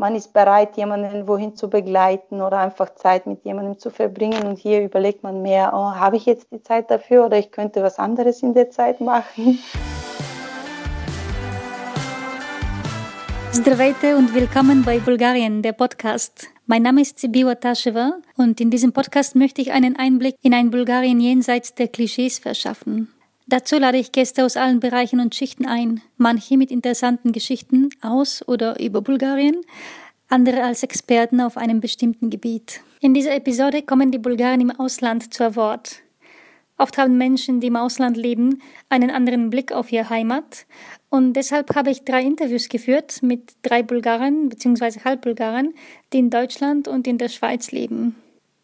man ist bereit, jemanden wohin zu begleiten oder einfach Zeit mit jemandem zu verbringen. Und hier überlegt man mehr, oh, habe ich jetzt die Zeit dafür oder ich könnte was anderes in der Zeit machen. Здравейте und willkommen bei Bulgarien, der Podcast. Mein Name ist Sibiwa Tasheva und in diesem Podcast möchte ich einen Einblick in ein Bulgarien jenseits der Klischees verschaffen. Dazu lade ich Gäste aus allen Bereichen und Schichten ein, manche mit interessanten Geschichten aus oder über Bulgarien, andere als Experten auf einem bestimmten Gebiet. In dieser Episode kommen die Bulgaren im Ausland zu Wort. Oft haben Menschen, die im Ausland leben, einen anderen Blick auf ihre Heimat und deshalb habe ich drei Interviews geführt mit drei Bulgaren bzw. Halbbulgaren, die in Deutschland und in der Schweiz leben.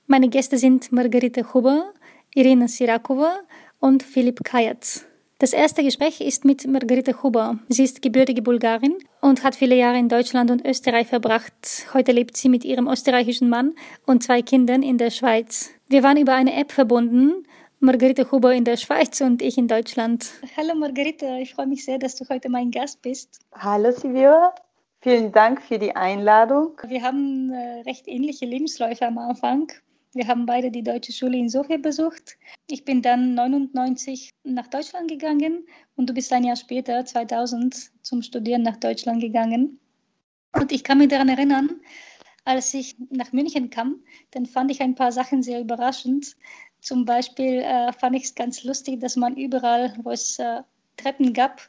Meine Gäste sind Margarita Huber, Irina Sirakova und Philipp Kajatz. Das erste Gespräch ist mit Margarita Huber. Sie ist gebürtige Bulgarin und hat viele Jahre in Deutschland und Österreich verbracht. Heute lebt sie mit ihrem österreichischen Mann und zwei Kindern in der Schweiz. Wir waren über eine App verbunden Margarita Huber in der Schweiz und ich in Deutschland. Hallo Margarita, ich freue mich sehr, dass du heute mein Gast bist. Hallo Silvia, vielen Dank für die Einladung. Wir haben äh, recht ähnliche Lebensläufe am Anfang. Wir haben beide die deutsche Schule in Sofia besucht. Ich bin dann 99 nach Deutschland gegangen und du bist ein Jahr später, 2000, zum Studieren nach Deutschland gegangen. Und ich kann mich daran erinnern, als ich nach München kam, dann fand ich ein paar Sachen sehr überraschend. Zum Beispiel äh, fand ich es ganz lustig, dass man überall, wo es äh, Treppen gab,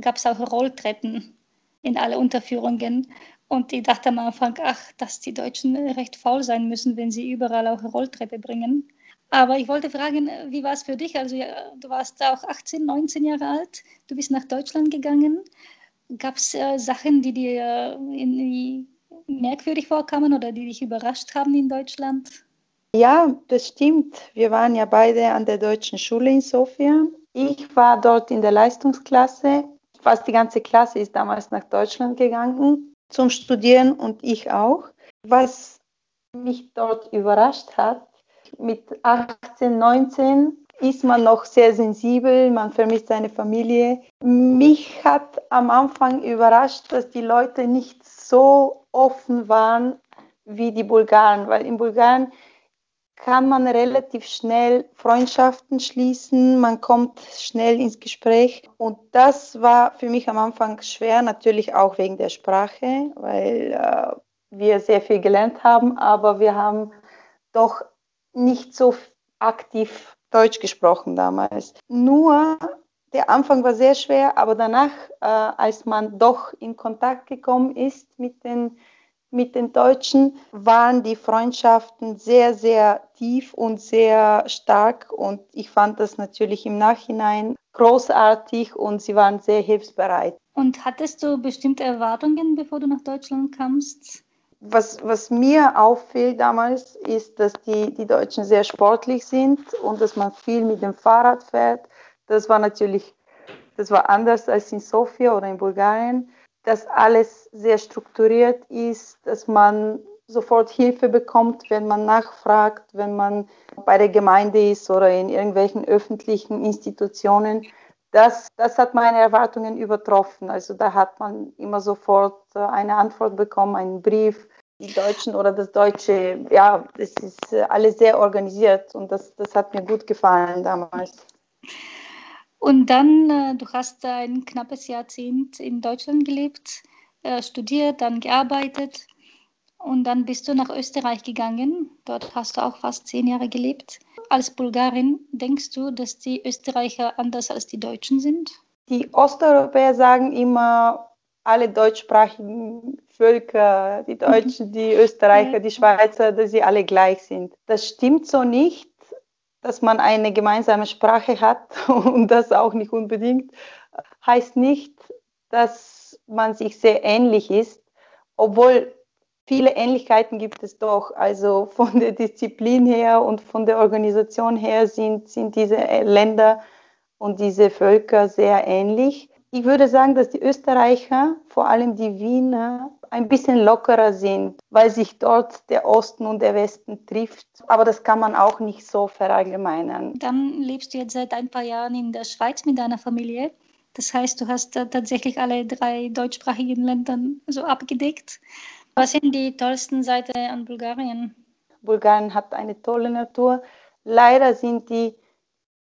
gab es auch Rolltreppen in alle Unterführungen. Und ich dachte am Anfang, ach, dass die Deutschen recht faul sein müssen, wenn sie überall auch Rolltreppe bringen. Aber ich wollte fragen, wie war es für dich? Also ja, du warst auch 18, 19 Jahre alt, du bist nach Deutschland gegangen. Gab es äh, Sachen, die dir äh, merkwürdig vorkamen oder die dich überrascht haben in Deutschland? Ja, das stimmt. Wir waren ja beide an der deutschen Schule in Sofia. Ich war dort in der Leistungsklasse. Fast die ganze Klasse ist damals nach Deutschland gegangen zum Studieren und ich auch. Was mich dort überrascht hat, mit 18, 19 ist man noch sehr sensibel, man vermisst seine Familie. Mich hat am Anfang überrascht, dass die Leute nicht so offen waren wie die Bulgaren, weil in Bulgarien kann man relativ schnell Freundschaften schließen, man kommt schnell ins Gespräch. Und das war für mich am Anfang schwer, natürlich auch wegen der Sprache, weil äh, wir sehr viel gelernt haben, aber wir haben doch nicht so aktiv Deutsch gesprochen damals. Nur der Anfang war sehr schwer, aber danach, äh, als man doch in Kontakt gekommen ist mit den mit den Deutschen waren die Freundschaften sehr, sehr tief und sehr stark. Und ich fand das natürlich im Nachhinein großartig und sie waren sehr hilfsbereit. Und hattest du bestimmte Erwartungen, bevor du nach Deutschland kamst? Was, was mir auffiel damals, ist, dass die, die Deutschen sehr sportlich sind und dass man viel mit dem Fahrrad fährt. Das war natürlich, das war anders als in Sofia oder in Bulgarien dass alles sehr strukturiert ist, dass man sofort Hilfe bekommt, wenn man nachfragt, wenn man bei der Gemeinde ist oder in irgendwelchen öffentlichen Institutionen. Das, das hat meine Erwartungen übertroffen. Also da hat man immer sofort äh, eine Antwort bekommen, einen Brief. Die Deutschen oder das Deutsche, ja, das ist äh, alles sehr organisiert und das, das hat mir gut gefallen damals. Und dann, äh, du hast ein knappes Jahrzehnt in Deutschland gelebt, äh, studiert, dann gearbeitet und dann bist du nach Österreich gegangen. Dort hast du auch fast zehn Jahre gelebt. Als Bulgarin denkst du, dass die Österreicher anders als die Deutschen sind? Die Osteuropäer sagen immer, alle deutschsprachigen Völker, die Deutschen, die Österreicher, die Schweizer, dass sie alle gleich sind. Das stimmt so nicht dass man eine gemeinsame Sprache hat und das auch nicht unbedingt, heißt nicht, dass man sich sehr ähnlich ist, obwohl viele Ähnlichkeiten gibt es doch. Also von der Disziplin her und von der Organisation her sind, sind diese Länder und diese Völker sehr ähnlich. Ich würde sagen, dass die Österreicher, vor allem die Wiener, ein bisschen lockerer sind, weil sich dort der Osten und der Westen trifft. Aber das kann man auch nicht so verallgemeinern. Dann lebst du jetzt seit ein paar Jahren in der Schweiz mit deiner Familie. Das heißt, du hast tatsächlich alle drei deutschsprachigen Länder so abgedeckt. Was sind die tollsten Seiten an Bulgarien? Bulgarien hat eine tolle Natur. Leider sind die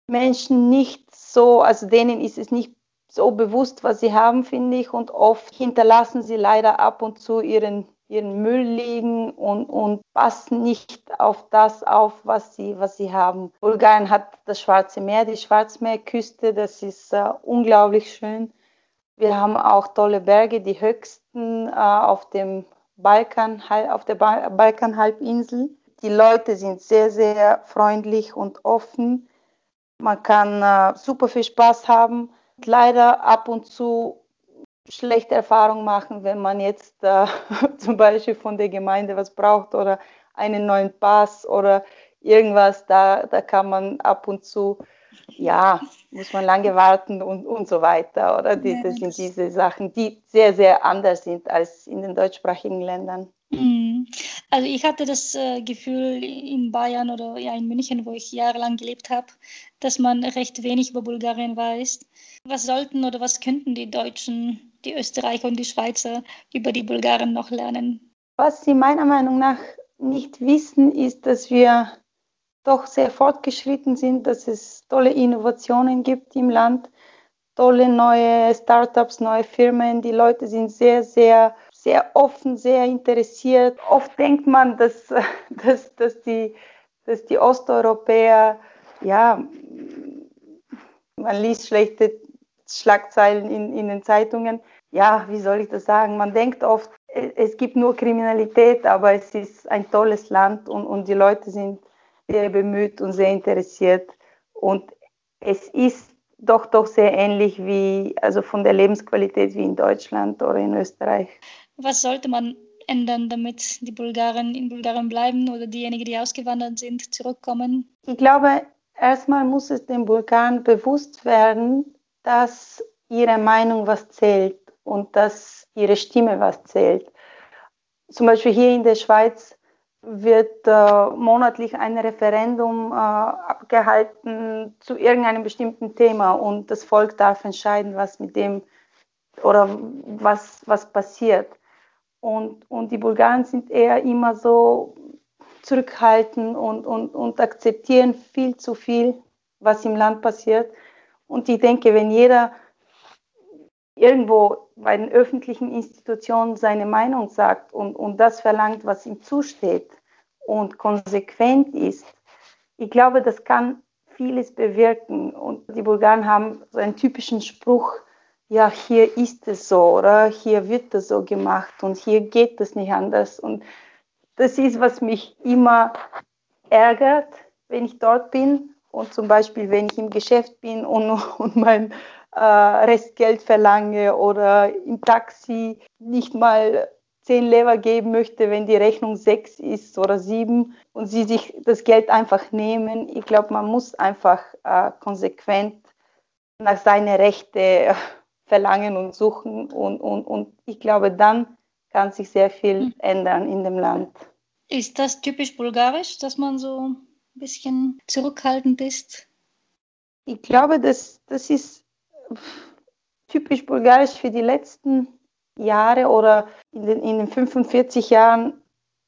Menschen nicht so, also denen ist es nicht so bewusst, was sie haben, finde ich. Und oft hinterlassen sie leider ab und zu ihren, ihren Müll liegen und, und passen nicht auf das auf, was sie, was sie haben. Bulgarien hat das Schwarze Meer, die Schwarzmeerküste, das ist äh, unglaublich schön. Wir haben auch tolle Berge, die höchsten äh, auf dem Balkan, auf der ba Balkanhalbinsel. Die Leute sind sehr, sehr freundlich und offen. Man kann äh, super viel Spaß haben. Leider ab und zu schlechte Erfahrungen machen, wenn man jetzt äh, zum Beispiel von der Gemeinde was braucht oder einen neuen Pass oder irgendwas. Da, da kann man ab und zu ja, muss man lange warten und, und so weiter. Oder die, das sind diese Sachen, die sehr, sehr anders sind als in den deutschsprachigen Ländern. Mhm. Also ich hatte das äh, Gefühl in Bayern oder ja in München, wo ich jahrelang gelebt habe, dass man recht wenig über Bulgarien weiß. Was sollten oder was könnten die Deutschen, die Österreicher und die Schweizer über die Bulgaren noch lernen? Was sie meiner Meinung nach nicht wissen, ist, dass wir doch sehr fortgeschritten sind, dass es tolle Innovationen gibt im Land, tolle neue Startups, neue Firmen. Die Leute sind sehr, sehr, sehr offen, sehr interessiert. Oft denkt man, dass, dass, dass, die, dass die Osteuropäer, ja, man liest schlechte Schlagzeilen in, in den Zeitungen. Ja, wie soll ich das sagen? Man denkt oft, es gibt nur Kriminalität, aber es ist ein tolles Land und, und die Leute sind sehr bemüht und sehr interessiert. Und es ist doch doch sehr ähnlich wie, also von der Lebensqualität wie in Deutschland oder in Österreich. Was sollte man ändern, damit die Bulgaren in Bulgarien bleiben oder diejenigen, die ausgewandert sind, zurückkommen? Ich glaube, erstmal muss es den Bulgaren bewusst werden, dass ihre Meinung was zählt und dass ihre Stimme was zählt. Zum Beispiel hier in der Schweiz wird äh, monatlich ein Referendum äh, abgehalten zu irgendeinem bestimmten Thema und das Volk darf entscheiden, was mit dem oder was, was passiert. Und, und die Bulgaren sind eher immer so zurückhaltend und, und, und akzeptieren viel zu viel, was im Land passiert. Und ich denke, wenn jeder irgendwo bei den öffentlichen Institutionen seine Meinung sagt und, und das verlangt, was ihm zusteht und konsequent ist, ich glaube, das kann vieles bewirken. Und die Bulgaren haben so einen typischen Spruch, ja, hier ist es so oder hier wird es so gemacht und hier geht es nicht anders. Und das ist, was mich immer ärgert, wenn ich dort bin. Und zum Beispiel, wenn ich im Geschäft bin und, und mein äh, Restgeld verlange oder im Taxi nicht mal zehn Lever geben möchte, wenn die Rechnung sechs ist oder sieben und sie sich das Geld einfach nehmen. Ich glaube, man muss einfach äh, konsequent nach seinen Rechten verlangen und suchen und, und, und ich glaube, dann kann sich sehr viel hm. ändern in dem Land. Ist das typisch bulgarisch, dass man so ein bisschen zurückhaltend ist? Ich glaube, das, das ist typisch bulgarisch für die letzten Jahre oder in den, in den 45 Jahren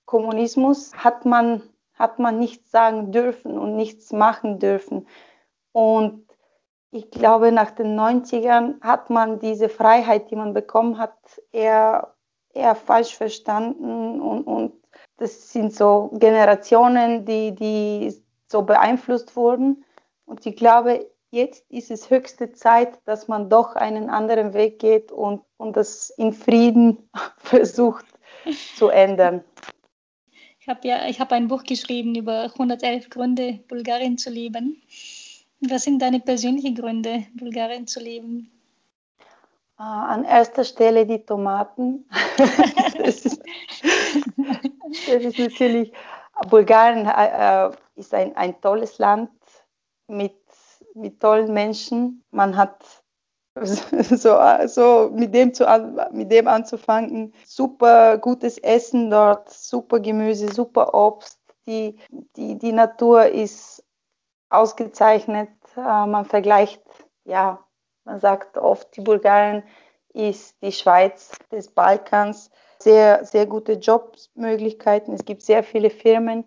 Kommunismus hat man, hat man nichts sagen dürfen und nichts machen dürfen. Und ich glaube, nach den 90ern hat man diese Freiheit, die man bekommen hat, eher, eher falsch verstanden. Und, und das sind so Generationen, die, die so beeinflusst wurden. Und ich glaube, jetzt ist es höchste Zeit, dass man doch einen anderen Weg geht und, und das in Frieden versucht zu ändern. Ich habe ja, habe ein Buch geschrieben über 111 Gründe, Bulgarien zu lieben. Was sind deine persönlichen Gründe, Bulgarien zu lieben? Uh, an erster Stelle die Tomaten. das, ist, das, ist, natürlich, Bulgarien äh, ist ein, ein tolles Land mit mit tollen Menschen. Man hat so, so mit, dem zu, mit dem anzufangen. Super gutes Essen dort, super Gemüse, super Obst. Die, die, die Natur ist ausgezeichnet. Äh, man vergleicht, ja, man sagt oft, die Bulgarien ist die Schweiz des Balkans. sehr, sehr gute Jobmöglichkeiten. Es gibt sehr viele Firmen,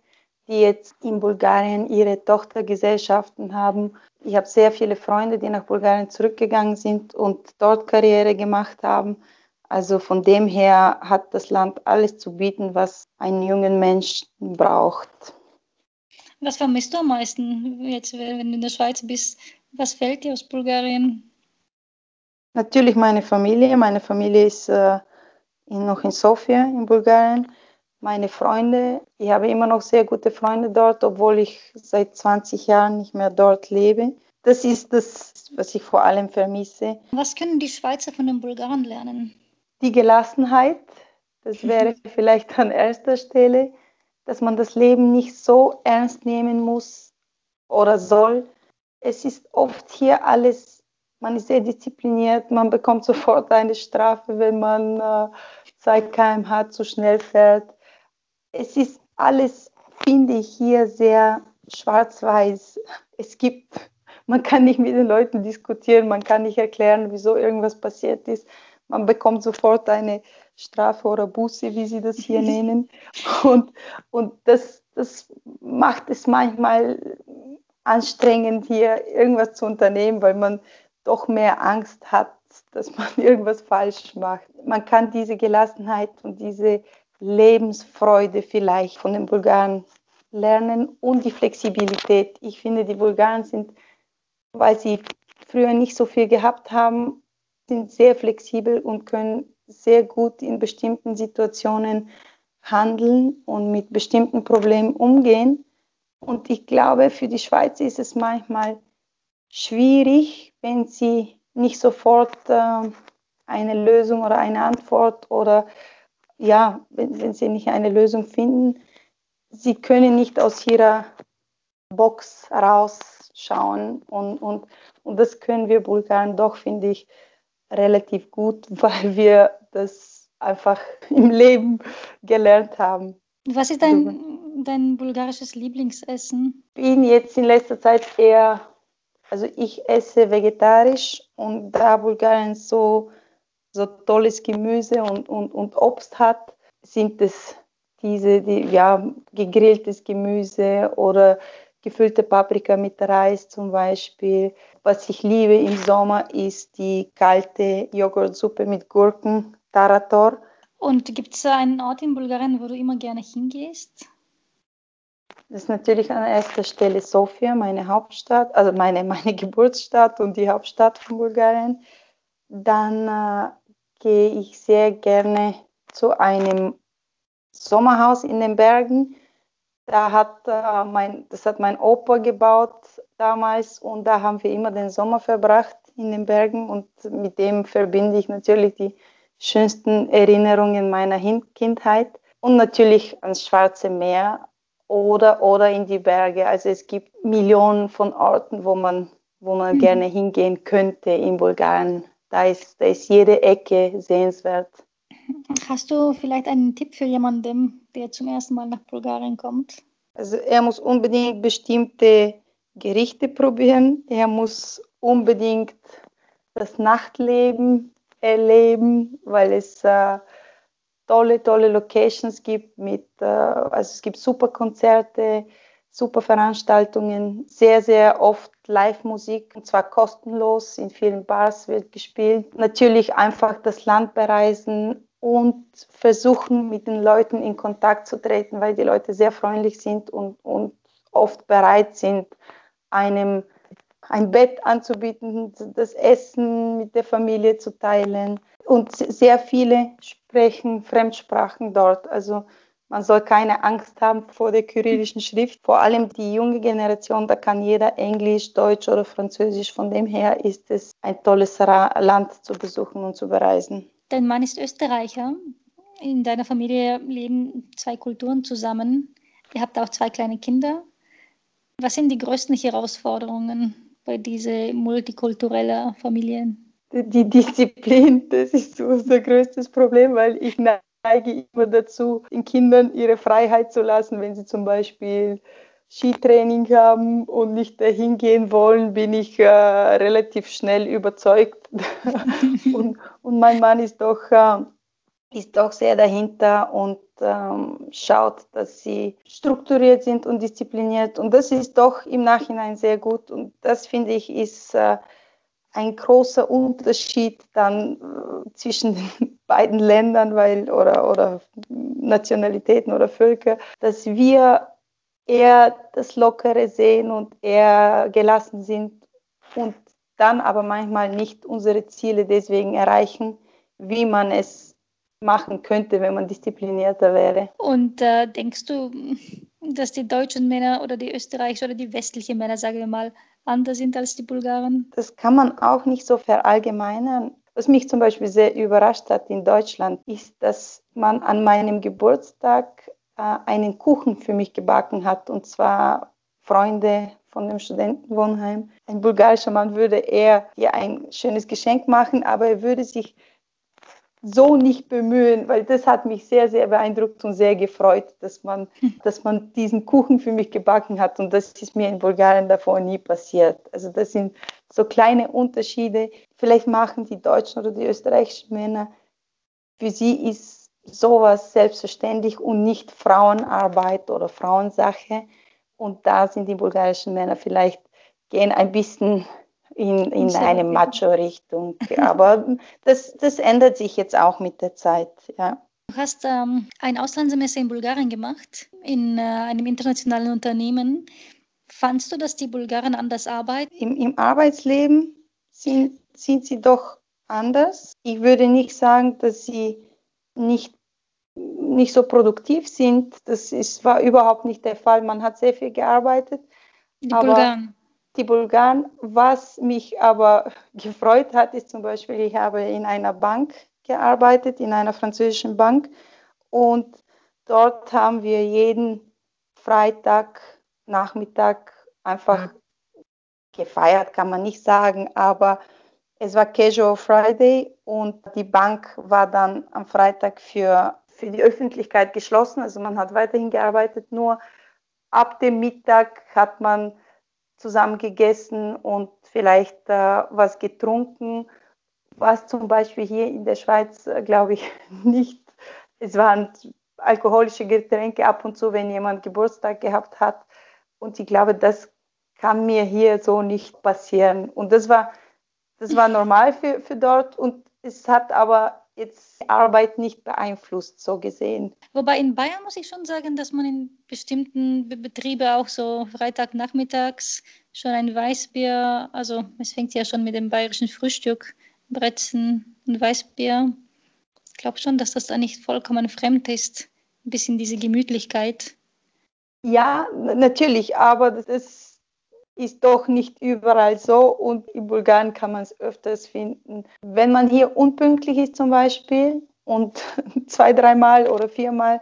die jetzt in Bulgarien ihre Tochtergesellschaften haben. Ich habe sehr viele Freunde, die nach Bulgarien zurückgegangen sind und dort Karriere gemacht haben. Also von dem her hat das Land alles zu bieten, was ein junger Mensch braucht. Was vermisst du am meisten jetzt, wenn du in der Schweiz bist? Was fällt dir aus Bulgarien? Natürlich meine Familie. Meine Familie ist äh, noch in Sofia in Bulgarien meine Freunde. Ich habe immer noch sehr gute Freunde dort, obwohl ich seit 20 Jahren nicht mehr dort lebe. Das ist das, was ich vor allem vermisse. Was können die Schweizer von den Bulgaren lernen? Die Gelassenheit, das wäre vielleicht an erster Stelle, dass man das Leben nicht so ernst nehmen muss oder soll. Es ist oft hier alles, man ist sehr diszipliniert, man bekommt sofort eine Strafe, wenn man äh, 2 km/h zu schnell fährt es ist alles, finde ich, hier sehr schwarz-weiß. Es gibt, man kann nicht mit den Leuten diskutieren, man kann nicht erklären, wieso irgendwas passiert ist. Man bekommt sofort eine Strafe oder Buße, wie sie das hier nennen. Und, und das, das macht es manchmal anstrengend, hier irgendwas zu unternehmen, weil man doch mehr Angst hat, dass man irgendwas falsch macht. Man kann diese Gelassenheit und diese Lebensfreude vielleicht von den Bulgaren lernen und die Flexibilität. Ich finde, die Bulgaren sind, weil sie früher nicht so viel gehabt haben, sind sehr flexibel und können sehr gut in bestimmten Situationen handeln und mit bestimmten Problemen umgehen. Und ich glaube, für die Schweiz ist es manchmal schwierig, wenn sie nicht sofort äh, eine Lösung oder eine Antwort oder ja, wenn, wenn sie nicht eine Lösung finden, sie können nicht aus ihrer Box rausschauen. Und, und, und das können wir Bulgaren doch, finde ich, relativ gut, weil wir das einfach im Leben gelernt haben. Was ist dein, dein bulgarisches Lieblingsessen? Ich bin jetzt in letzter Zeit eher, also ich esse vegetarisch und da Bulgarien so so tolles Gemüse und, und, und Obst hat, sind es diese, die, ja, gegrilltes Gemüse oder gefüllte Paprika mit Reis zum Beispiel. Was ich liebe im Sommer ist die kalte Joghurtsuppe mit Gurken, Tarator. Und gibt es einen Ort in Bulgarien, wo du immer gerne hingehst? Das ist natürlich an erster Stelle Sofia, meine Hauptstadt, also meine, meine Geburtsstadt und die Hauptstadt von Bulgarien. Dann äh, gehe ich sehr gerne zu einem Sommerhaus in den Bergen. Da hat, äh, mein, das hat mein Opa gebaut damals und da haben wir immer den Sommer verbracht in den Bergen und mit dem verbinde ich natürlich die schönsten Erinnerungen meiner Kindheit und natürlich ans Schwarze Meer oder, oder in die Berge. Also es gibt Millionen von Orten, wo man, wo man mhm. gerne hingehen könnte in Bulgarien. Da ist, da ist jede Ecke sehenswert. Hast du vielleicht einen Tipp für jemanden, der zum ersten Mal nach Bulgarien kommt? Also er muss unbedingt bestimmte Gerichte probieren. Er muss unbedingt das Nachtleben erleben, weil es äh, tolle, tolle Locations gibt mit, äh, also es gibt super Konzerte, super Veranstaltungen, sehr, sehr oft Live-Musik, und zwar kostenlos, in vielen Bars wird gespielt. Natürlich einfach das Land bereisen und versuchen, mit den Leuten in Kontakt zu treten, weil die Leute sehr freundlich sind und, und oft bereit sind, einem ein Bett anzubieten, das Essen mit der Familie zu teilen. Und sehr viele sprechen Fremdsprachen dort. Also man soll keine Angst haben vor der kyrillischen Schrift. Vor allem die junge Generation, da kann jeder Englisch, Deutsch oder Französisch. Von dem her ist es ein tolles Land zu besuchen und zu bereisen. Dein Mann ist Österreicher. In deiner Familie leben zwei Kulturen zusammen. Ihr habt auch zwei kleine Kinder. Was sind die größten Herausforderungen bei dieser multikulturellen Familie? Die Disziplin, das ist unser größtes Problem, weil ich neige immer dazu, den Kindern ihre Freiheit zu lassen, wenn sie zum Beispiel Skitraining haben und nicht dahin gehen wollen, bin ich äh, relativ schnell überzeugt. und, und, mein Mann ist doch äh, ist doch sehr dahinter und ähm, schaut, dass sie strukturiert sind und diszipliniert. Und das ist doch im Nachhinein sehr gut. Und das finde ich ist äh, ein großer Unterschied dann äh, zwischen den beiden Ländern weil, oder, oder Nationalitäten oder Völker, dass wir eher das Lockere sehen und eher gelassen sind und dann aber manchmal nicht unsere Ziele deswegen erreichen, wie man es machen könnte, wenn man disziplinierter wäre. Und äh, denkst du, dass die deutschen Männer oder die österreichischen oder die westlichen Männer, sagen wir mal, anders sind als die Bulgaren? Das kann man auch nicht so verallgemeinern. Was mich zum Beispiel sehr überrascht hat in Deutschland, ist, dass man an meinem Geburtstag äh, einen Kuchen für mich gebacken hat, und zwar Freunde von dem Studentenwohnheim. Ein bulgarischer Mann würde eher hier ein schönes Geschenk machen, aber er würde sich so nicht bemühen, weil das hat mich sehr, sehr beeindruckt und sehr gefreut, dass man, hm. dass man diesen Kuchen für mich gebacken hat und das ist mir in Bulgarien davor nie passiert. Also das sind so kleine Unterschiede. Vielleicht machen die deutschen oder die österreichischen Männer, für sie ist sowas selbstverständlich und nicht Frauenarbeit oder Frauensache. Und da sind die bulgarischen Männer vielleicht gehen ein bisschen in, in eine Macho-Richtung. Aber das, das ändert sich jetzt auch mit der Zeit. Ja. Du hast ähm, ein Auslandssemester in Bulgarien gemacht, in äh, einem internationalen Unternehmen. Fandst du, dass die Bulgaren anders arbeiten? Im, im Arbeitsleben sind, sind sie doch anders. Ich würde nicht sagen, dass sie nicht, nicht so produktiv sind. Das ist, war überhaupt nicht der Fall. Man hat sehr viel gearbeitet. Die Bulgaren die Bulgaren. Was mich aber gefreut hat, ist zum Beispiel, ich habe in einer Bank gearbeitet, in einer französischen Bank. Und dort haben wir jeden Freitag, Nachmittag einfach gefeiert, kann man nicht sagen, aber es war Casual Friday und die Bank war dann am Freitag für, für die Öffentlichkeit geschlossen. Also man hat weiterhin gearbeitet, nur ab dem Mittag hat man zusammen gegessen und vielleicht äh, was getrunken, was zum Beispiel hier in der Schweiz, äh, glaube ich, nicht. Es waren alkoholische Getränke ab und zu, wenn jemand Geburtstag gehabt hat. Und ich glaube, das kann mir hier so nicht passieren. Und das war, das war normal für, für dort. Und es hat aber jetzt Arbeit nicht beeinflusst, so gesehen. Wobei in Bayern muss ich schon sagen, dass man in bestimmten Betrieben auch so Freitagnachmittags schon ein Weißbier, also es fängt ja schon mit dem bayerischen Frühstück, Brezen und Weißbier. Ich glaube schon, dass das da nicht vollkommen fremd ist, ein bisschen diese Gemütlichkeit. Ja, natürlich, aber das ist doch nicht überall so und in Bulgarien kann man es öfters finden. Wenn man hier unpünktlich ist zum Beispiel und zwei, dreimal oder viermal,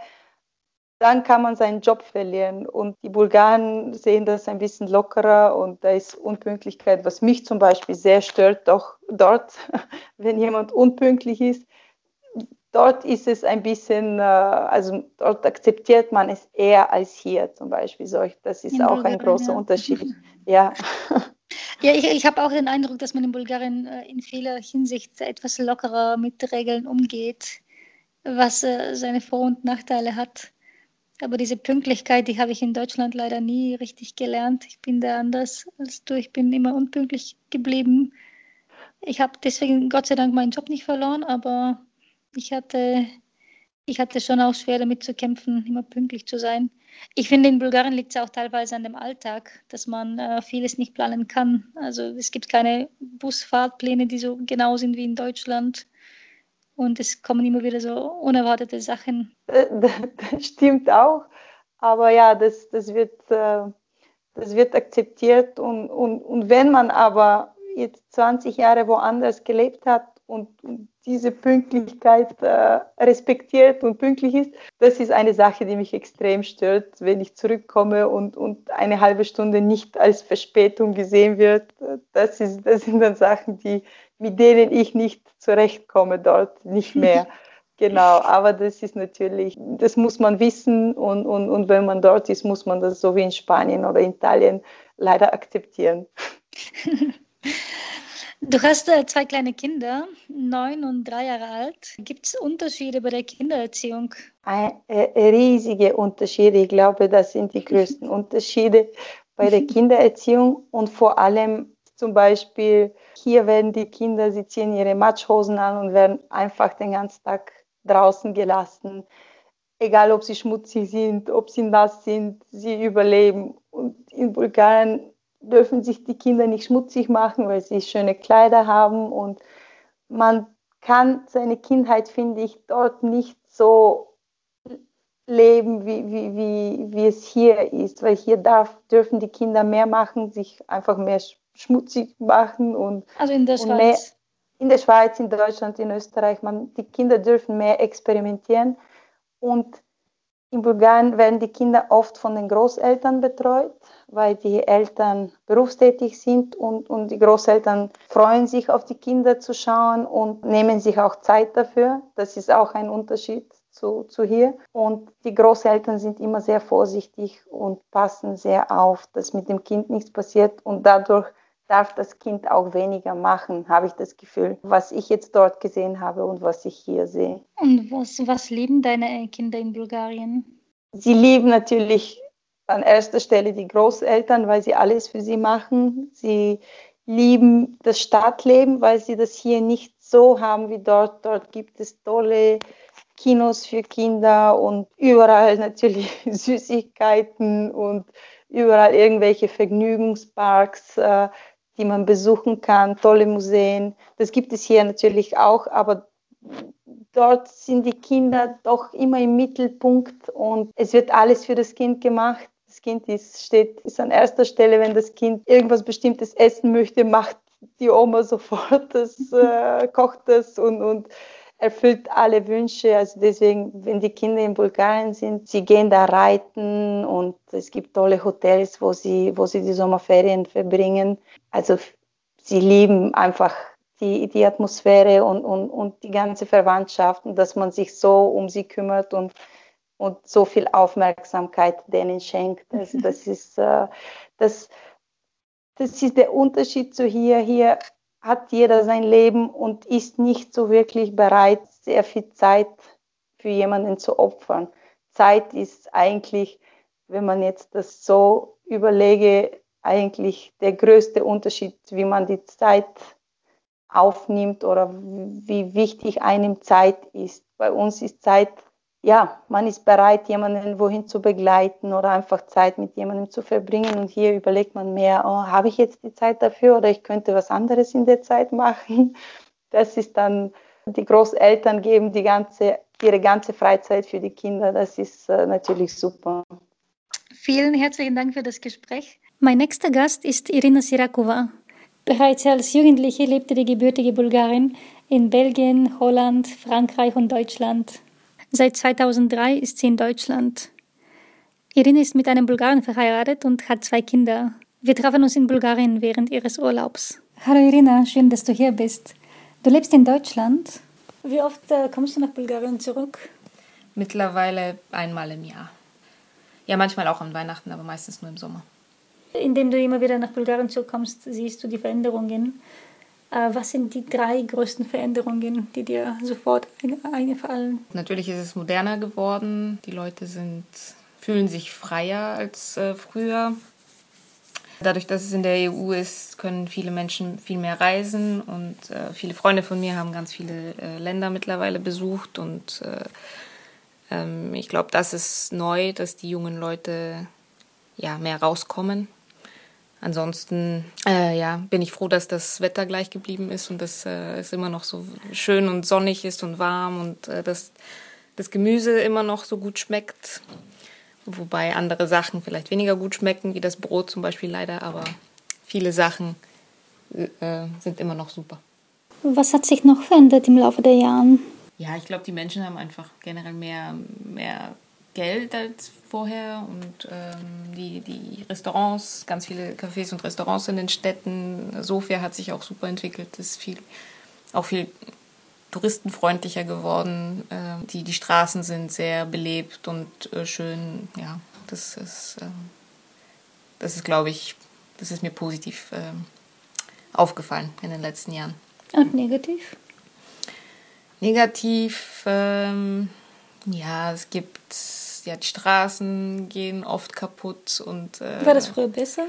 dann kann man seinen Job verlieren. Und die Bulgaren sehen das ein bisschen lockerer und da ist Unpünktlichkeit, was mich zum Beispiel sehr stört, doch dort, wenn jemand unpünktlich ist, dort ist es ein bisschen, äh, also dort akzeptiert man es eher als hier zum Beispiel. Das ist in auch Bulgarien, ein großer ja. Unterschied. Ja. Ja, ich, ich habe auch den Eindruck, dass man in Bulgarien äh, in vieler Hinsicht etwas lockerer mit Regeln umgeht, was äh, seine Vor- und Nachteile hat. Aber diese Pünktlichkeit, die habe ich in Deutschland leider nie richtig gelernt. Ich bin da anders als du. Ich bin immer unpünktlich geblieben. Ich habe deswegen Gott sei Dank meinen Job nicht verloren, aber ich hatte, ich hatte schon auch schwer damit zu kämpfen, immer pünktlich zu sein. Ich finde, in Bulgarien liegt es auch teilweise an dem Alltag, dass man äh, vieles nicht planen kann. Also es gibt keine Busfahrtpläne, die so genau sind wie in Deutschland. Und es kommen immer wieder so unerwartete Sachen. Äh, das stimmt auch. Aber ja, das, das, wird, äh, das wird akzeptiert. Und, und, und wenn man aber jetzt 20 Jahre woanders gelebt hat und, und diese Pünktlichkeit äh, respektiert und pünktlich ist, das ist eine Sache, die mich extrem stört, wenn ich zurückkomme und, und eine halbe Stunde nicht als Verspätung gesehen wird. Das, ist, das sind dann Sachen, die, mit denen ich nicht zurechtkomme dort, nicht mehr. Genau, aber das ist natürlich, das muss man wissen und, und, und wenn man dort ist, muss man das so wie in Spanien oder Italien leider akzeptieren. Du hast äh, zwei kleine Kinder, neun und drei Jahre alt. Gibt es Unterschiede bei der Kindererziehung? Ein, äh, riesige Unterschiede. Ich glaube, das sind die größten Unterschiede bei der Kindererziehung und vor allem zum Beispiel hier werden die Kinder, sie ziehen ihre Matschhosen an und werden einfach den ganzen Tag draußen gelassen. Egal, ob sie schmutzig sind, ob sie nass sind, sie überleben. Und in Bulgarien dürfen sich die Kinder nicht schmutzig machen, weil sie schöne Kleider haben. Und man kann seine Kindheit, finde ich, dort nicht so leben, wie, wie, wie, wie es hier ist, weil hier darf, dürfen die Kinder mehr machen, sich einfach mehr schmutzig machen und, also in der Schweiz. Mehr, in der Schweiz, in Deutschland, in Österreich, man, die Kinder dürfen mehr experimentieren. Und in Bulgarien werden die Kinder oft von den Großeltern betreut, weil die Eltern berufstätig sind und, und die Großeltern freuen sich auf die Kinder zu schauen und nehmen sich auch Zeit dafür. Das ist auch ein Unterschied zu, zu hier. Und die Großeltern sind immer sehr vorsichtig und passen sehr auf, dass mit dem Kind nichts passiert und dadurch darf das Kind auch weniger machen, habe ich das Gefühl, was ich jetzt dort gesehen habe und was ich hier sehe. Und was, was lieben deine Kinder in Bulgarien? Sie lieben natürlich an erster Stelle die Großeltern, weil sie alles für sie machen. Sie lieben das Stadtleben, weil sie das hier nicht so haben wie dort. Dort gibt es tolle Kinos für Kinder und überall natürlich Süßigkeiten und überall irgendwelche Vergnügungsparks. Die man besuchen kann, tolle Museen. Das gibt es hier natürlich auch, aber dort sind die Kinder doch immer im Mittelpunkt und es wird alles für das Kind gemacht. Das Kind ist, steht, ist an erster Stelle, wenn das Kind irgendwas Bestimmtes essen möchte, macht die Oma sofort das, äh, kocht das und, und erfüllt alle Wünsche. Also deswegen, wenn die Kinder in Bulgarien sind, sie gehen da reiten und es gibt tolle Hotels, wo sie, wo sie die Sommerferien verbringen. Also sie lieben einfach die, die Atmosphäre und, und, und die ganze Verwandtschaft und dass man sich so um sie kümmert und, und so viel Aufmerksamkeit denen schenkt. Also das ist, äh, das, das ist der Unterschied zu hier. Hier hat jeder sein Leben und ist nicht so wirklich bereit, sehr viel Zeit für jemanden zu opfern. Zeit ist eigentlich, wenn man jetzt das so überlege, eigentlich der größte Unterschied, wie man die Zeit aufnimmt oder wie wichtig einem Zeit ist. Bei uns ist Zeit ja, man ist bereit, jemanden wohin zu begleiten oder einfach Zeit mit jemandem zu verbringen. Und hier überlegt man mehr, oh, habe ich jetzt die Zeit dafür oder ich könnte was anderes in der Zeit machen. Das ist dann, die Großeltern geben die ganze, ihre ganze Freizeit für die Kinder. Das ist äh, natürlich super. Vielen herzlichen Dank für das Gespräch. Mein nächster Gast ist Irina Sirakova. Bereits als Jugendliche lebte die gebürtige Bulgarin in Belgien, Holland, Frankreich und Deutschland. Seit 2003 ist sie in Deutschland. Irina ist mit einem Bulgaren verheiratet und hat zwei Kinder. Wir trafen uns in Bulgarien während ihres Urlaubs. Hallo Irina, schön, dass du hier bist. Du lebst in Deutschland. Wie oft äh, kommst du nach Bulgarien zurück? Mittlerweile einmal im Jahr. Ja, manchmal auch an Weihnachten, aber meistens nur im Sommer. Indem du immer wieder nach Bulgarien zurückkommst, siehst du die Veränderungen. Äh, was sind die drei größten Veränderungen, die dir sofort einfallen? Natürlich ist es moderner geworden. Die Leute sind, fühlen sich freier als äh, früher. Dadurch, dass es in der EU ist, können viele Menschen viel mehr reisen und äh, viele Freunde von mir haben ganz viele Länder mittlerweile besucht und äh, ähm, ich glaube, das ist neu, dass die jungen Leute ja mehr rauskommen Ansonsten äh, ja, bin ich froh, dass das Wetter gleich geblieben ist und dass äh, es immer noch so schön und sonnig ist und warm und äh, dass das Gemüse immer noch so gut schmeckt. Wobei andere Sachen vielleicht weniger gut schmecken, wie das Brot zum Beispiel leider, aber viele Sachen äh, sind immer noch super. Was hat sich noch verändert im Laufe der Jahre? Ja, ich glaube, die Menschen haben einfach generell mehr, mehr Geld als vorher und ähm, die, die Restaurants, ganz viele Cafés und Restaurants in den Städten. Sofia hat sich auch super entwickelt, ist viel, auch viel touristenfreundlicher geworden. Äh, die, die Straßen sind sehr belebt und äh, schön. Ja, das ist, äh, das ist glaube ich, das ist mir positiv ähm, aufgefallen in den letzten Jahren. Und negativ? Negativ, ähm, ja, es gibt, ja, die Straßen gehen oft kaputt und. Äh, War das früher besser?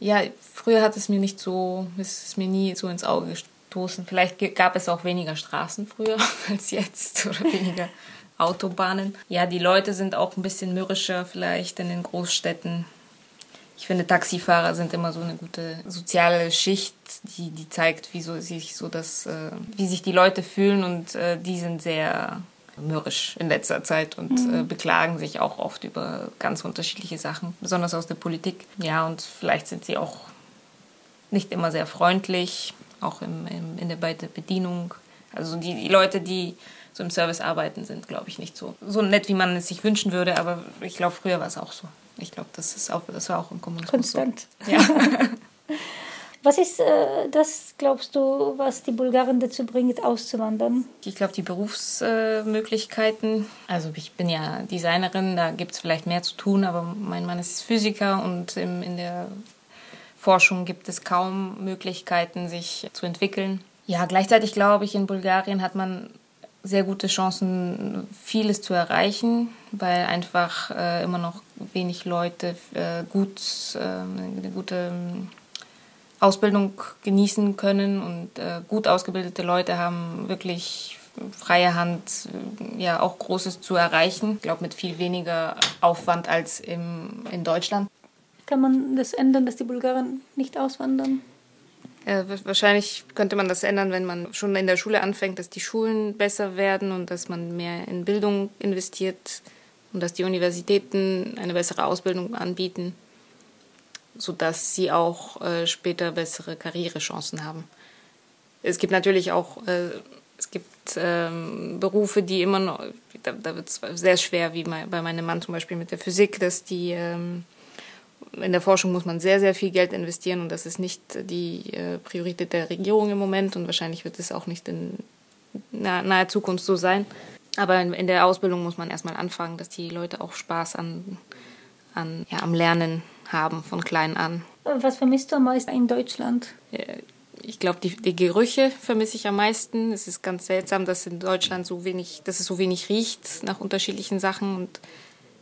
Ja, früher hat es mir nicht so, ist es mir nie so ins Auge gestoßen. Vielleicht gab es auch weniger Straßen früher als jetzt oder weniger Autobahnen. Ja, die Leute sind auch ein bisschen mürrischer vielleicht in den Großstädten. Ich finde, Taxifahrer sind immer so eine gute soziale Schicht, die, die zeigt, wie, so, sich so das, äh, wie sich die Leute fühlen und äh, die sind sehr mürrisch in letzter Zeit und mhm. äh, beklagen sich auch oft über ganz unterschiedliche Sachen, besonders aus der Politik. Ja, und vielleicht sind sie auch nicht immer sehr freundlich, auch im, im, in der, bei der Bedienung. Also die, die Leute, die so im Service arbeiten, sind, glaube ich, nicht so, so nett, wie man es sich wünschen würde. Aber ich glaube, früher war es auch so. Ich glaube, das, das war auch im Kommunismus Konstant. so. Ja. Was ist äh, das, glaubst du, was die Bulgaren dazu bringt, auszuwandern? Ich glaube, die Berufsmöglichkeiten. also ich bin ja Designerin, da gibt es vielleicht mehr zu tun, aber mein Mann ist Physiker und im, in der Forschung gibt es kaum Möglichkeiten, sich zu entwickeln. Ja, gleichzeitig glaube ich, in Bulgarien hat man sehr gute Chancen, vieles zu erreichen, weil einfach äh, immer noch wenig Leute äh, gut, äh, eine gute ähm, Ausbildung genießen können und äh, gut ausgebildete Leute haben wirklich freie Hand, äh, ja auch Großes zu erreichen. Ich glaube, mit viel weniger Aufwand als im, in Deutschland. Kann man das ändern, dass die Bulgaren nicht auswandern? Ja, wahrscheinlich könnte man das ändern, wenn man schon in der Schule anfängt, dass die Schulen besser werden und dass man mehr in Bildung investiert und dass die Universitäten eine bessere Ausbildung anbieten sodass sie auch äh, später bessere Karrierechancen haben. Es gibt natürlich auch äh, es gibt ähm, Berufe, die immer noch, da, da wird es sehr schwer, wie mein, bei meinem Mann zum Beispiel mit der Physik, dass die ähm, in der Forschung muss man sehr, sehr viel Geld investieren und das ist nicht die äh, Priorität der Regierung im Moment und wahrscheinlich wird es auch nicht in naher, naher Zukunft so sein. Aber in, in, der Ausbildung muss man erstmal anfangen, dass die Leute auch Spaß an, an, ja, am Lernen haben von klein an. Was vermisst du am meisten in Deutschland? Ich glaube, die, die, Gerüche vermisse ich am meisten. Es ist ganz seltsam, dass in Deutschland so wenig, dass es so wenig riecht nach unterschiedlichen Sachen. Und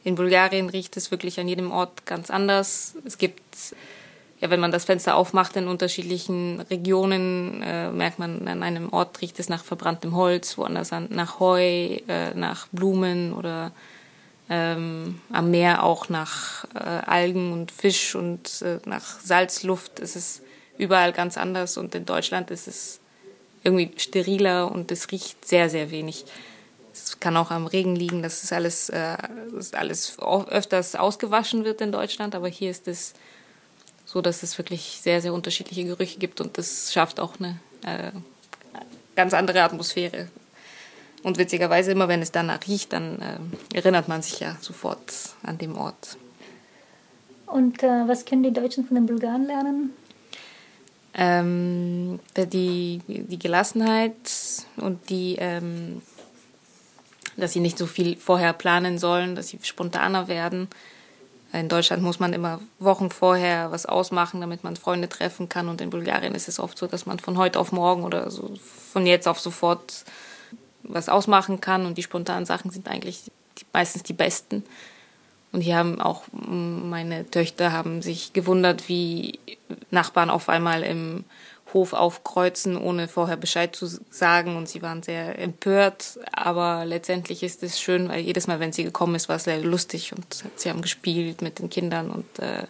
in Bulgarien riecht es wirklich an jedem Ort ganz anders. Es gibt, ja, wenn man das Fenster aufmacht in unterschiedlichen Regionen, äh, merkt man, an einem Ort riecht es nach verbranntem Holz, woanders nach Heu, äh, nach Blumen oder ähm, am Meer auch nach äh, Algen und Fisch und äh, nach Salzluft. Es ist überall ganz anders und in Deutschland ist es irgendwie steriler und es riecht sehr, sehr wenig. Es kann auch am Regen liegen, dass es alles, äh, dass alles öfters ausgewaschen wird in Deutschland, aber hier ist es so, dass es wirklich sehr, sehr unterschiedliche Gerüche gibt und das schafft auch eine äh, ganz andere Atmosphäre und witzigerweise, immer wenn es danach riecht, dann äh, erinnert man sich ja sofort an den Ort. Und äh, was können die Deutschen von den Bulgaren lernen? Ähm, die, die Gelassenheit und die, ähm, dass sie nicht so viel vorher planen sollen, dass sie spontaner werden. In Deutschland muss man immer Wochen vorher was ausmachen, damit man Freunde treffen kann. Und in Bulgarien ist es oft so, dass man von heute auf morgen oder so von jetzt auf sofort was ausmachen kann und die spontanen Sachen sind eigentlich die, meistens die besten. Und hier haben auch meine Töchter haben sich gewundert, wie Nachbarn auf einmal im Hof aufkreuzen, ohne vorher Bescheid zu sagen. Und sie waren sehr empört. Aber letztendlich ist es schön, weil jedes Mal, wenn sie gekommen ist, war es sehr lustig und sie haben gespielt mit den Kindern. Und äh,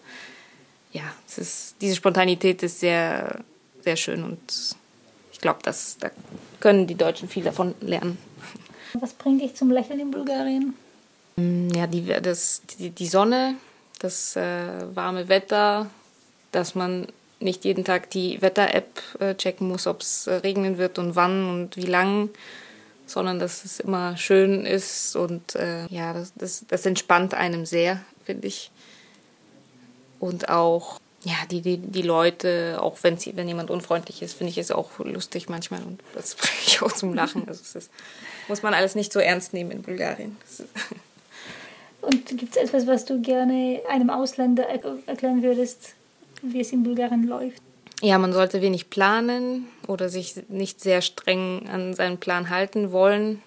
ja, es ist, diese Spontanität ist sehr, sehr schön und glaube, da können die Deutschen viel davon lernen. Was bringt dich zum Lächeln in Bulgarien? Mm, ja, die, das, die, die Sonne, das äh, warme Wetter, dass man nicht jeden Tag die Wetter-App äh, checken muss, ob es äh, regnen wird und wann und wie lang, sondern dass es immer schön ist und äh, ja, das, das, das entspannt einem sehr, finde ich. Und auch ja, die, die, die Leute, auch wenn, sie, wenn jemand unfreundlich ist, finde ich es auch lustig manchmal und das bringe ich auch zum Lachen. Also das muss man alles nicht so ernst nehmen in Bulgarien. Und gibt es etwas, was du gerne einem Ausländer erklären würdest, wie es in Bulgarien läuft? ja, man sollte wenig planen oder sich nicht sehr streng an seinen Plan halten wollen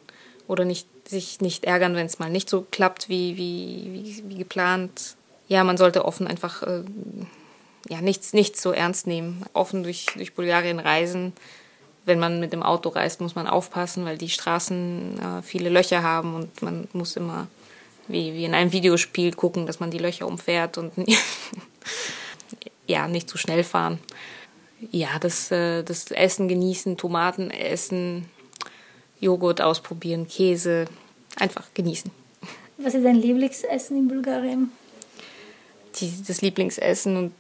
oder nicht, sich nicht ärgern, wenn es mal nicht so klappt wie, wie, wie, wie geplant. Ja, man sollte offen einfach äh, ja, nichts, nichts so ernst nehmen. Offen durch, durch Bulgarien reisen. Wenn man mit dem Auto reist, muss man aufpassen, weil die Straßen äh, viele Löcher haben und man muss immer wie, wie in einem Videospiel gucken, dass man die Löcher umfährt und ja, nicht zu schnell fahren ja, das, äh, das Essen genießen, Tomaten essen, Joghurt ausprobieren, Käse, einfach genießen. Was ist dein Lieblingsessen in Bulgarien? Die, das Lieblingsessen und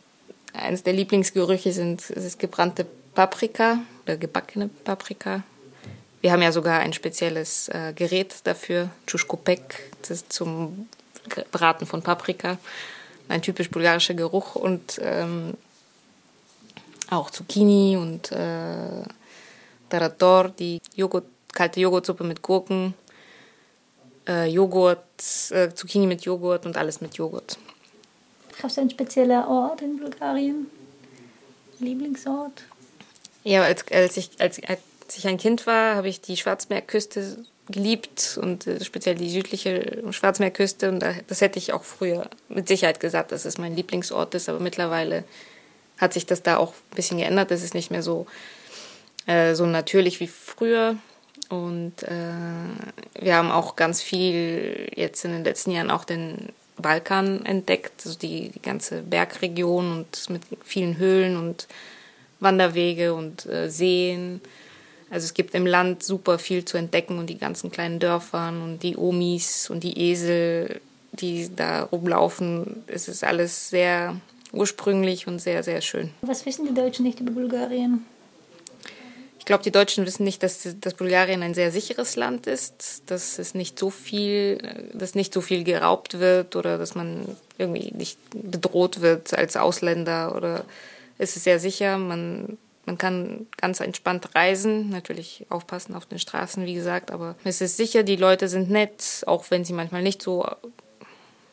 eines der Lieblingsgerüche sind ist gebrannte Paprika oder gebackene Paprika. Wir haben ja sogar ein spezielles äh, Gerät dafür, Tschuschkopek, das ist zum Braten von Paprika. Ein typisch bulgarischer Geruch und ähm, auch Zucchini und äh, Tarator, die Joghurt, kalte Joghurtsuppe mit Gurken, äh, Joghurt, äh, Zucchini mit Joghurt und alles mit Joghurt. Hast du einen speziellen Ort in Bulgarien? Lieblingsort? Ja, als, als, ich, als, als ich ein Kind war, habe ich die Schwarzmeerküste geliebt und äh, speziell die südliche Schwarzmeerküste. Und das hätte ich auch früher mit Sicherheit gesagt, dass es mein Lieblingsort ist. Aber mittlerweile hat sich das da auch ein bisschen geändert. Es ist nicht mehr so, äh, so natürlich wie früher. Und äh, wir haben auch ganz viel jetzt in den letzten Jahren auch den Balkan entdeckt, also die, die ganze Bergregion und mit vielen Höhlen und Wanderwege und äh, Seen. Also es gibt im Land super viel zu entdecken und die ganzen kleinen Dörfern und die Omis und die Esel, die da rumlaufen. Es ist alles sehr ursprünglich und sehr, sehr schön. Was wissen die Deutschen nicht über Bulgarien? Ich glaube, die Deutschen wissen nicht, dass, dass Bulgarien ein sehr sicheres Land ist, dass es nicht so viel, dass nicht so viel geraubt wird oder dass man irgendwie nicht bedroht wird als Ausländer oder es ist sehr sicher. Man, man kann ganz entspannt reisen, natürlich aufpassen auf den Straßen, wie gesagt, aber es ist sicher, die Leute sind nett, auch wenn sie manchmal nicht so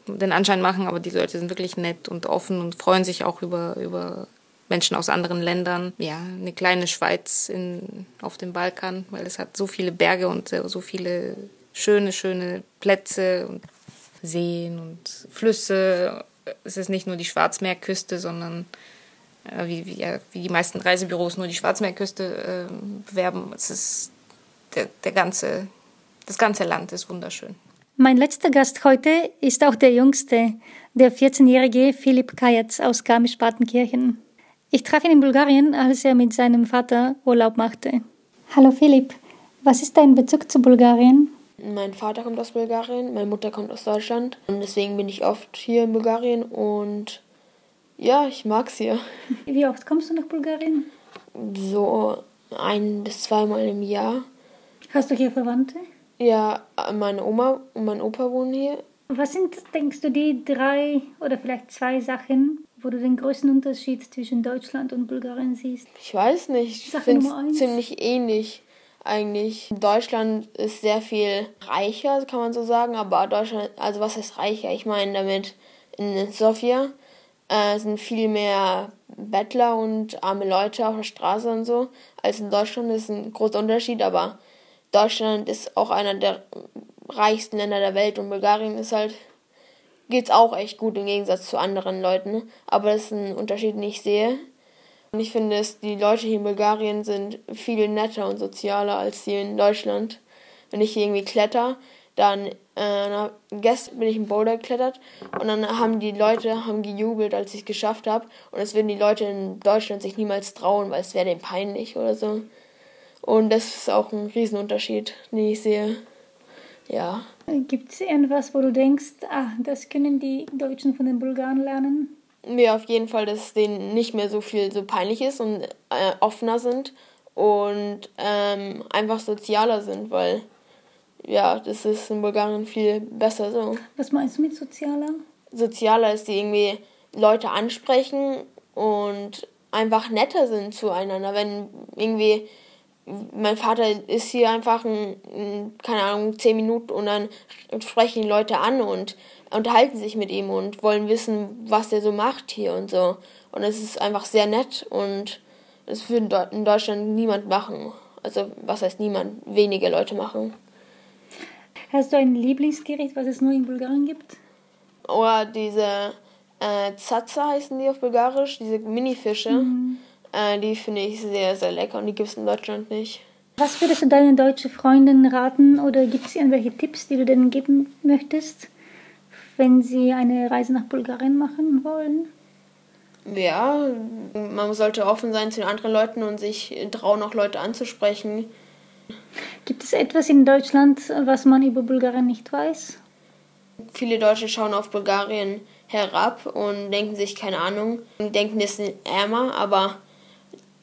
den Anschein machen, aber die Leute sind wirklich nett und offen und freuen sich auch über, über Menschen aus anderen Ländern. Ja, eine kleine Schweiz in, auf dem Balkan, weil es hat so viele Berge und so viele schöne, schöne Plätze und Seen und Flüsse. Es ist nicht nur die Schwarzmeerküste, sondern äh, wie, wie, ja, wie, die meisten Reisebüros nur die Schwarzmeerküste äh, bewerben. Es ist der, der ganze, das ganze Land ist wunderschön. Mein letzter Gast heute ist auch der jüngste, der 14-jährige Philipp Kajatz aus Garmisch-Partenkirchen. Ich traf ihn in Bulgarien, als er mit seinem Vater Urlaub machte. Hallo Philipp, was ist dein Bezug zu Bulgarien? Mein Vater kommt aus Bulgarien, meine Mutter kommt aus Deutschland und deswegen bin ich oft hier in Bulgarien und ja, ich mag's hier. Wie oft kommst du nach Bulgarien? So ein bis zweimal im Jahr. Hast du hier Verwandte? Ja, meine Oma und mein Opa wohnen hier. Was sind, denkst du, die drei oder vielleicht zwei Sachen, wo du den größten Unterschied zwischen Deutschland und Bulgarien siehst? Ich weiß nicht. Ich finde es ziemlich ähnlich eigentlich. Deutschland ist sehr viel reicher, kann man so sagen, aber Deutschland, also was heißt reicher? Ich meine damit, in Sofia äh, sind viel mehr Bettler und arme Leute auf der Straße und so, als in Deutschland. Das ist ein großer Unterschied, aber Deutschland ist auch einer der reichsten Länder der Welt und Bulgarien ist halt, geht's auch echt gut im Gegensatz zu anderen Leuten. Aber das ist ein Unterschied, den ich sehe. Und ich finde, dass die Leute hier in Bulgarien sind viel netter und sozialer als hier in Deutschland. Wenn ich hier irgendwie kletter, dann äh, gestern bin ich in Boulder geklettert und dann haben die Leute haben gejubelt, als ich es geschafft habe. Und das würden die Leute in Deutschland sich niemals trauen, weil es wäre denen peinlich oder so. Und das ist auch ein Riesenunterschied, den ich sehe. Ja. Gibt es irgendwas, wo du denkst, ah, das können die Deutschen von den Bulgaren lernen? Ja, auf jeden Fall, dass denen nicht mehr so viel so peinlich ist und äh, offener sind und ähm, einfach sozialer sind, weil ja, das ist in Bulgarien viel besser so. Was meinst du mit sozialer? Sozialer ist, die irgendwie Leute ansprechen und einfach netter sind zueinander. Wenn irgendwie mein Vater ist hier einfach, ein, ein, keine Ahnung, zehn Minuten und dann sprechen die Leute an und unterhalten sich mit ihm und wollen wissen, was er so macht hier und so. Und es ist einfach sehr nett und Das würde in Deutschland niemand machen. Also was heißt niemand? Wenige Leute machen. Hast du ein Lieblingsgericht, was es nur in Bulgarien gibt? Oder diese äh, Zaza heißen die auf Bulgarisch, diese Minifische. Mhm. Äh, die finde ich sehr, sehr lecker und die gibt es in Deutschland nicht. Was würdest du deinen deutschen Freundinnen raten oder gibt es irgendwelche Tipps, die du denen geben möchtest, wenn sie eine Reise nach Bulgarien machen wollen? Ja, man sollte offen sein zu den anderen Leuten und sich trauen, auch Leute anzusprechen. Gibt es etwas in Deutschland, was man über Bulgarien nicht weiß? Viele Deutsche schauen auf Bulgarien herab und denken sich, keine Ahnung, denken, es sind ärmer, aber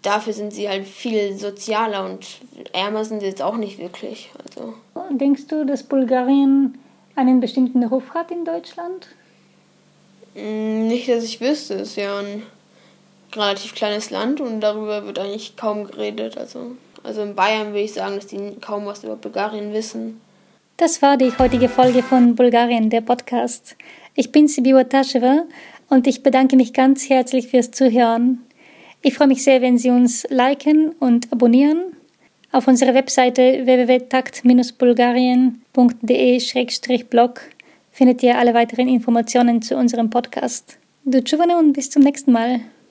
dafür sind sie halt viel sozialer und ärmer sind sie jetzt auch nicht wirklich. Also. Denkst du, dass Bulgarien einen bestimmten Ruf hat in Deutschland? Mm, nicht, dass ich wüsste. Es ist ja ein relativ kleines Land und darüber wird eigentlich kaum geredet. Also, also in Bayern würde ich sagen, dass die kaum was über Bulgarien wissen. Das war die heutige Folge von Bulgarien, der Podcast. Ich bin Sibiwa Taschewa und ich bedanke mich ganz herzlich fürs Zuhören. Ich freue mich sehr, wenn Sie uns liken und abonnieren. Auf unserer Webseite www.takt-bulgarien.de-blog findet ihr alle weiteren Informationen zu unserem Podcast. Du und bis zum nächsten Mal.